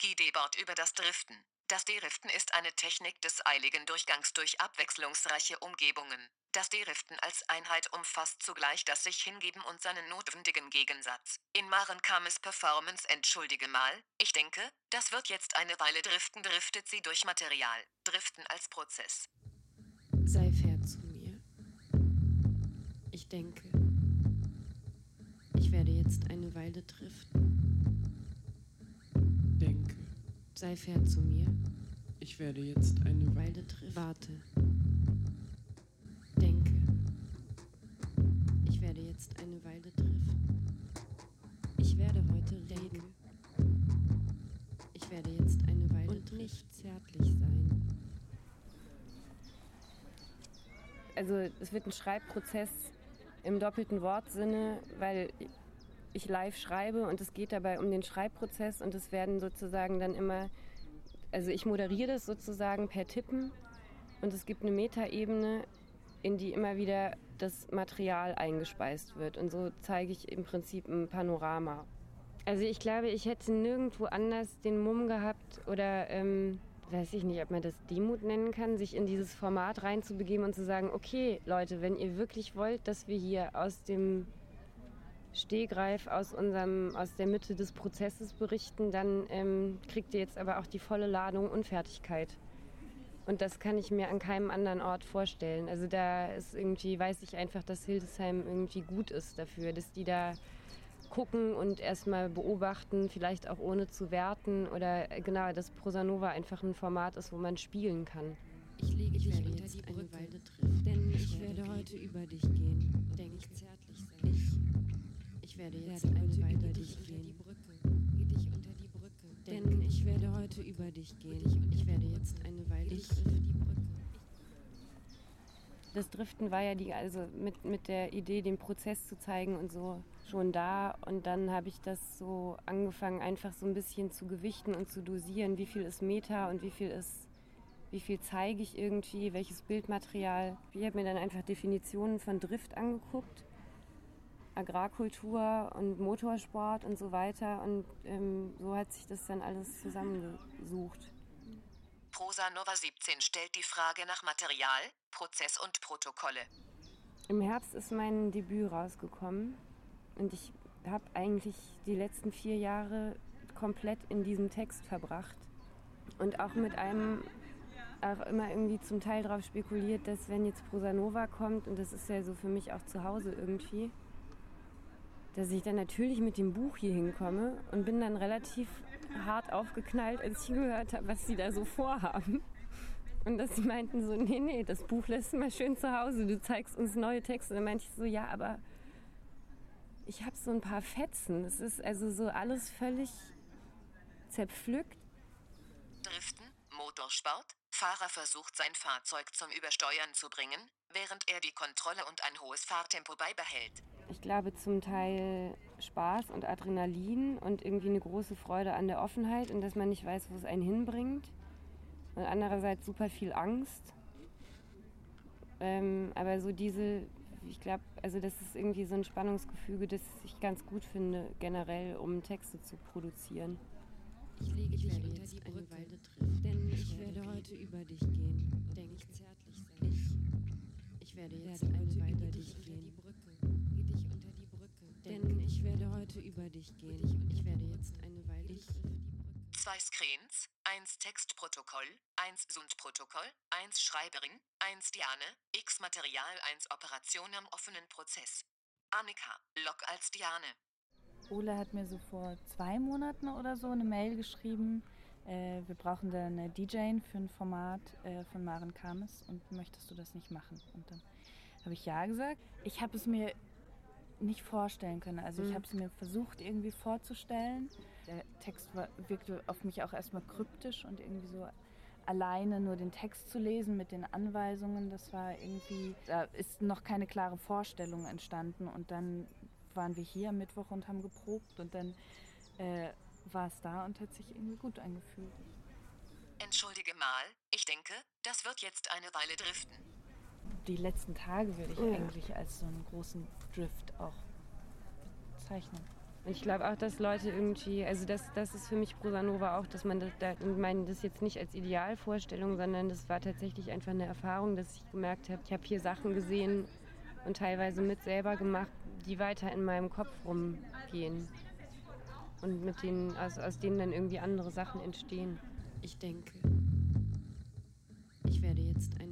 Guideboard über das Driften. Das Deriften ist eine Technik des eiligen Durchgangs durch abwechslungsreiche Umgebungen. Das Deriften als Einheit umfasst zugleich das sich hingeben und seinen notwendigen Gegensatz. In Maren kam es Performance entschuldige mal, ich denke, das wird jetzt eine Weile driften driftet sie durch Material. Driften als Prozess. Sei fair zu mir. Ich denke, ich werde jetzt eine Weile driften. Sei fair zu mir. ich werde jetzt eine Weile. Driften. Warte. Denke. Ich werde jetzt eine Weile driften. Ich werde heute reden. Ich werde jetzt eine Weile und nicht zärtlich sein. Also es wird ein Schreibprozess im doppelten Wortsinne, weil ich live schreibe und es geht dabei um den Schreibprozess und es werden sozusagen dann immer, also ich moderiere das sozusagen per Tippen und es gibt eine Metaebene, in die immer wieder das Material eingespeist wird und so zeige ich im Prinzip ein Panorama. Also ich glaube, ich hätte nirgendwo anders den Mumm gehabt oder ähm, weiß ich nicht, ob man das Demut nennen kann, sich in dieses Format reinzubegeben und zu sagen, okay Leute, wenn ihr wirklich wollt, dass wir hier aus dem Stehgreif aus unserem, aus der Mitte des Prozesses berichten, dann ähm, kriegt ihr jetzt aber auch die volle Ladung Unfertigkeit. Und das kann ich mir an keinem anderen Ort vorstellen. Also da ist irgendwie, weiß ich einfach, dass Hildesheim irgendwie gut ist dafür, dass die da gucken und erstmal beobachten, vielleicht auch ohne zu werten oder äh, genau, dass Prosanova einfach ein Format ist, wo man spielen kann. Ich lege Ich dich unter die Brücke, ich werde heute über dich gehen. Ich werde jetzt eine Weile Ich die Brücke. Das Driften war ja die, also mit, mit der Idee, den Prozess zu zeigen und so schon da. Und dann habe ich das so angefangen, einfach so ein bisschen zu gewichten und zu dosieren, wie viel ist Meta und wie viel ist, wie viel zeige ich irgendwie, welches Bildmaterial. Ich habe mir dann einfach Definitionen von Drift angeguckt, Agrarkultur und Motorsport und so weiter. Und ähm, so hat sich das dann alles zusammengesucht. Prosa Nova 17 stellt die Frage nach Material, Prozess und Protokolle. Im Herbst ist mein Debüt rausgekommen und ich habe eigentlich die letzten vier Jahre komplett in diesem Text verbracht und auch mit einem auch immer irgendwie zum Teil darauf spekuliert, dass wenn jetzt Prosanova kommt und das ist ja so für mich auch zu Hause irgendwie, dass ich dann natürlich mit dem Buch hier hinkomme und bin dann relativ hart aufgeknallt, als ich gehört habe, was sie da so vorhaben. Und dass sie meinten so, nee, nee, das Buch lässt mal schön zu Hause, du zeigst uns neue Texte. Und dann meinte ich so, ja, aber ich habe so ein paar Fetzen. Es ist also so alles völlig zerpflückt. Driften, Motorsport, Fahrer versucht sein Fahrzeug zum Übersteuern zu bringen, während er die Kontrolle und ein hohes Fahrtempo beibehält. Ich glaube zum Teil Spaß und Adrenalin und irgendwie eine große Freude an der Offenheit und dass man nicht weiß, wo es einen hinbringt. Und andererseits super viel Angst. Ähm, aber so diese, ich glaube, also das ist irgendwie so ein Spannungsgefüge, das ich ganz gut finde, generell, um Texte zu produzieren. Ich lege Ich dich werde unter jetzt die Brücke, denn ich Ich werde werde heute über dich gehen. Denk Denk zärtlich sein. Ich, Ich werde ich jetzt werde eine Weile denn ich werde heute über dich gehen. Ich werde jetzt eine Weile. Zwei Screens, eins Textprotokoll, eins Sundprotokoll, eins Schreiberin, eins Diane, X Material, eins Operation am offenen Prozess. Annika, Log als Diane. Ole hat mir so vor zwei Monaten oder so eine Mail geschrieben. Äh, wir brauchen da eine DJ für ein Format äh, von Maren Kames und möchtest du das nicht machen? Und dann habe ich ja gesagt. Ich habe es mir nicht vorstellen können. Also ich habe es mir versucht irgendwie vorzustellen. Der Text war, wirkte auf mich auch erstmal kryptisch und irgendwie so alleine nur den Text zu lesen mit den Anweisungen, das war irgendwie, da ist noch keine klare Vorstellung entstanden und dann waren wir hier am Mittwoch und haben geprobt und dann äh, war es da und hat sich irgendwie gut angefühlt. Entschuldige mal, ich denke, das wird jetzt eine Weile driften. Die letzten Tage würde ich Ja. eigentlich als so einen großen Drift auch bezeichnen. Ich glaube auch, dass Leute irgendwie, also das, das ist für mich Prosa Nova auch, dass man das, da, ich meine das jetzt nicht als Idealvorstellung, sondern das war tatsächlich einfach eine Erfahrung, dass ich gemerkt habe, ich habe hier Sachen gesehen und teilweise mit selber gemacht, die weiter in meinem Kopf rumgehen. Und mit denen, also aus denen dann irgendwie andere Sachen entstehen. Ich denke, ich werde jetzt driften.